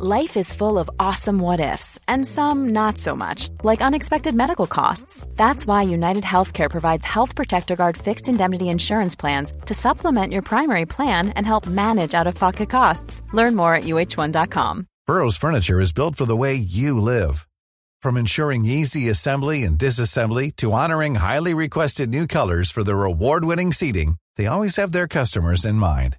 Life is full of awesome what ifs, and some not so much, like unexpected medical costs. That's why United Healthcare provides Health Protector Guard fixed indemnity insurance plans to supplement your primary plan and help manage out of pocket costs. Learn more at uh1.com. Burrow's Furniture is built for the way you live. From ensuring easy assembly and disassembly to honoring highly requested new colors for their award winning seating, they always have their customers in mind.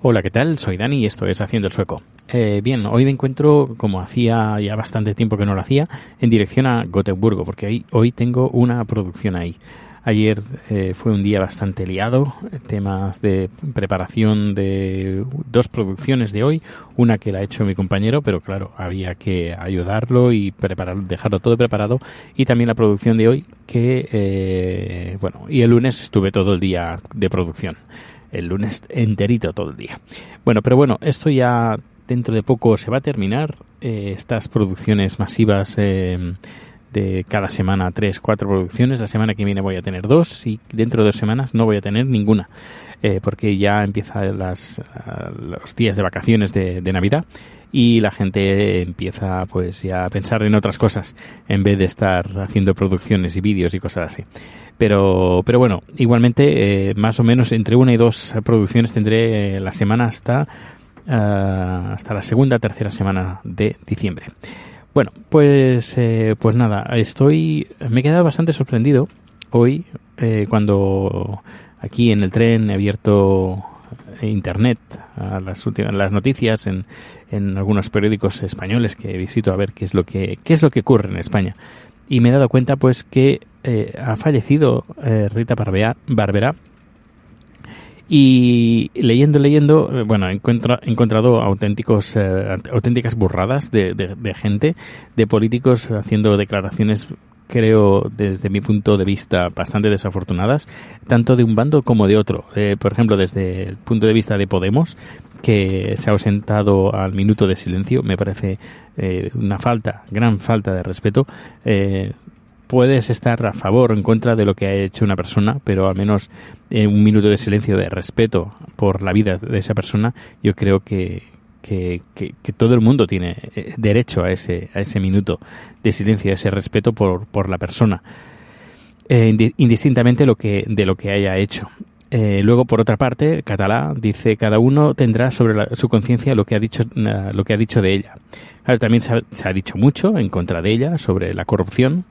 Hola, ¿qué tal? Soy Dani y esto es Haciendo el Sueco. Eh, bien, hoy me encuentro, como hacía ya bastante tiempo que no lo hacía, en dirección a Gotemburgo, porque hoy, tengo una producción ahí. Ayer eh, fue un día bastante liado, temas de preparación de dos producciones de hoy, una que la ha hecho mi compañero, pero claro, había que ayudarlo y preparar, dejarlo todo preparado, y también la producción de hoy, que, eh, bueno, y el lunes estuve todo el día de producción el lunes enterito todo el día. Bueno, pero bueno, esto ya dentro de poco se va a terminar. Eh, estas producciones masivas eh, de cada semana, tres, cuatro producciones. La semana que viene voy a tener dos y dentro de dos semanas no voy a tener ninguna. Eh, porque ya empiezan las, los días de vacaciones de, de Navidad y la gente empieza pues ya a pensar en otras cosas en vez de estar haciendo producciones y vídeos y cosas así. Pero, pero bueno, igualmente, eh, más o menos entre una y dos producciones tendré eh, la semana hasta, hasta la segunda, tercera semana de diciembre. Bueno, pues, eh, pues nada, estoy, me he quedado bastante sorprendido hoy cuando aquí en el tren he abierto internet a las últimas las noticias en, en algunos periódicos españoles que visito a ver qué es lo que qué es lo que ocurre en España. Y me he dado cuenta pues que eh, ha fallecido eh, Rita Barbera y leyendo, leyendo, eh, bueno, he encontrado auténticos, auténticas burradas de, de, gente, de políticos haciendo declaraciones, creo, desde mi punto de vista, bastante desafortunadas, tanto de un bando como de otro. por ejemplo, desde el punto de vista de Podemos, que se ha ausentado al minuto de silencio, me parece una falta, gran falta de respeto puedes estar a favor o en contra de lo que ha hecho una persona, pero al menos en un minuto de silencio de respeto por la vida de esa persona, yo creo que, que, todo el mundo tiene eh, derecho a ese, a ese minuto de silencio, a ese respeto por, por la persona, eh, indistintamente lo que, de lo que haya hecho. Eh, luego, por otra parte, Catalá dice cada uno tendrá sobre su conciencia lo que ha dicho lo que ha dicho de ella. también se ha, dicho mucho en contra de ella sobre la corrupción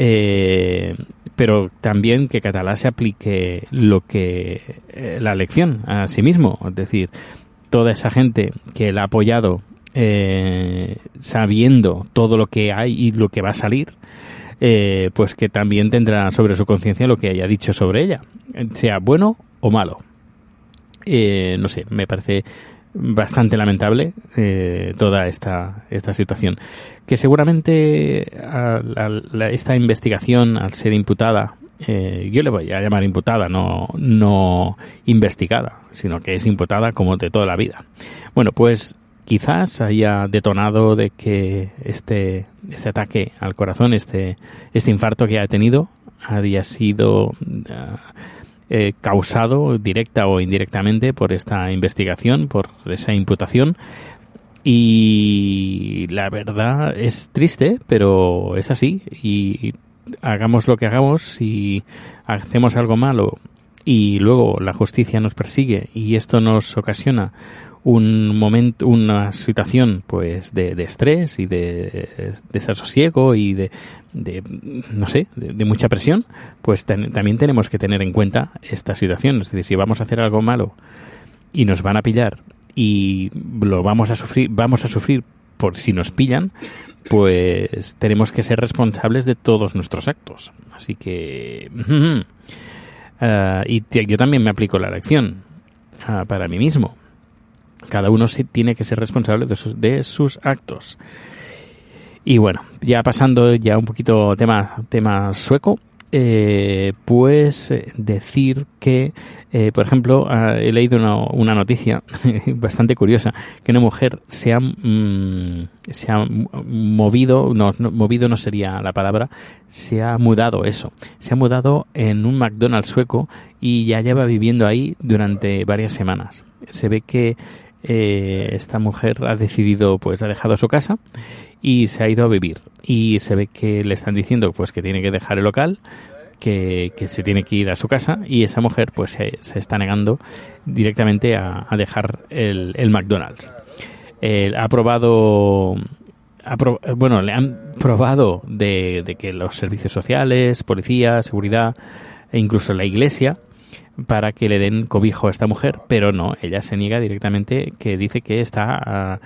eh, pero también que Catalá se aplique lo que eh, la elección a sí mismo, es decir, toda esa gente que la ha apoyado eh, sabiendo todo lo que hay y lo que va a salir, pues que también tendrá sobre su conciencia lo que haya dicho sobre ella, sea bueno o malo. no sé, me parece bastante lamentable eh, toda esta, esta situación. Que seguramente esta investigación, al ser imputada, eh, yo le voy a llamar imputada, no, no investigada, sino que es imputada como de toda la vida. Bueno, pues quizás haya detonado de que este, este ataque al corazón, este, este infarto que ha tenido, haya sido... Ah, eh, causado directa o indirectamente por esta investigación, por esa imputación. Y la verdad es triste, pero es así. Y hagamos lo que hagamos, si hacemos algo malo y luego la justicia nos persigue y esto nos ocasiona un momento, una situación pues de, estrés y de desasosiego y de, no sé, de, mucha presión, pues también tenemos que tener en cuenta esta situación. Es decir, si vamos a hacer algo malo y nos van a pillar y lo vamos a sufrir, vamos a sufrir por si nos pillan, pues tenemos que ser responsables de todos nuestros actos. Así que... Ah, y yo también me aplico la lección ah, para mí mismo cada uno tiene que ser responsable de sus, de sus actos. Y bueno, ya pasando ya un poquito tema, tema sueco, eh, pues eh, decir que, eh, por ejemplo, ah, he leído una, noticia bastante curiosa, que una mujer se ha, mm, se ha movido, no, movido no sería la palabra, se ha mudado eso, se ha mudado en un McDonald's sueco y ya lleva viviendo ahí durante varias semanas. Se ve que esta mujer ha decidido, pues ha dejado su casa y se ha ido a vivir. Y se ve que le están diciendo pues que tiene que dejar el local, que, se tiene que ir a su casa y esa mujer pues se, está negando directamente a, dejar el, el McDonald's. ha probado bueno, le han probado de, de, que los servicios sociales, policía, seguridad e incluso la iglesia para que le den cobijo a esta mujer, pero no, ella se niega directamente que dice que está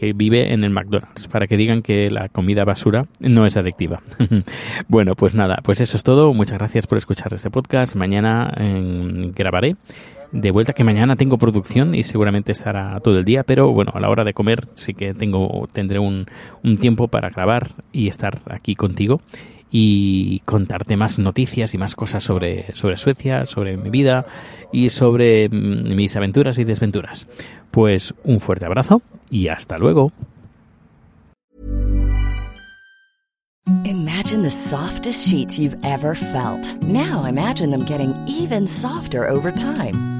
que vive en el McDonald's, para que digan que la comida basura no es adictiva. bueno, pues nada, pues eso es todo. Muchas gracias por escuchar este podcast. Mañana em, grabaré de vuelta que mañana tengo producción y seguramente estará todo el día, pero bueno, a la hora de comer sí que tengo tendré un tiempo para grabar y estar aquí contigo y contarte más noticias y más cosas sobre, sobre Suecia, sobre mi vida y sobre mm, mis aventuras y desventuras. Pues un fuerte abrazo y hasta luego. Imagine the softest sheets you've ever felt. Now imagine them getting even softer over time.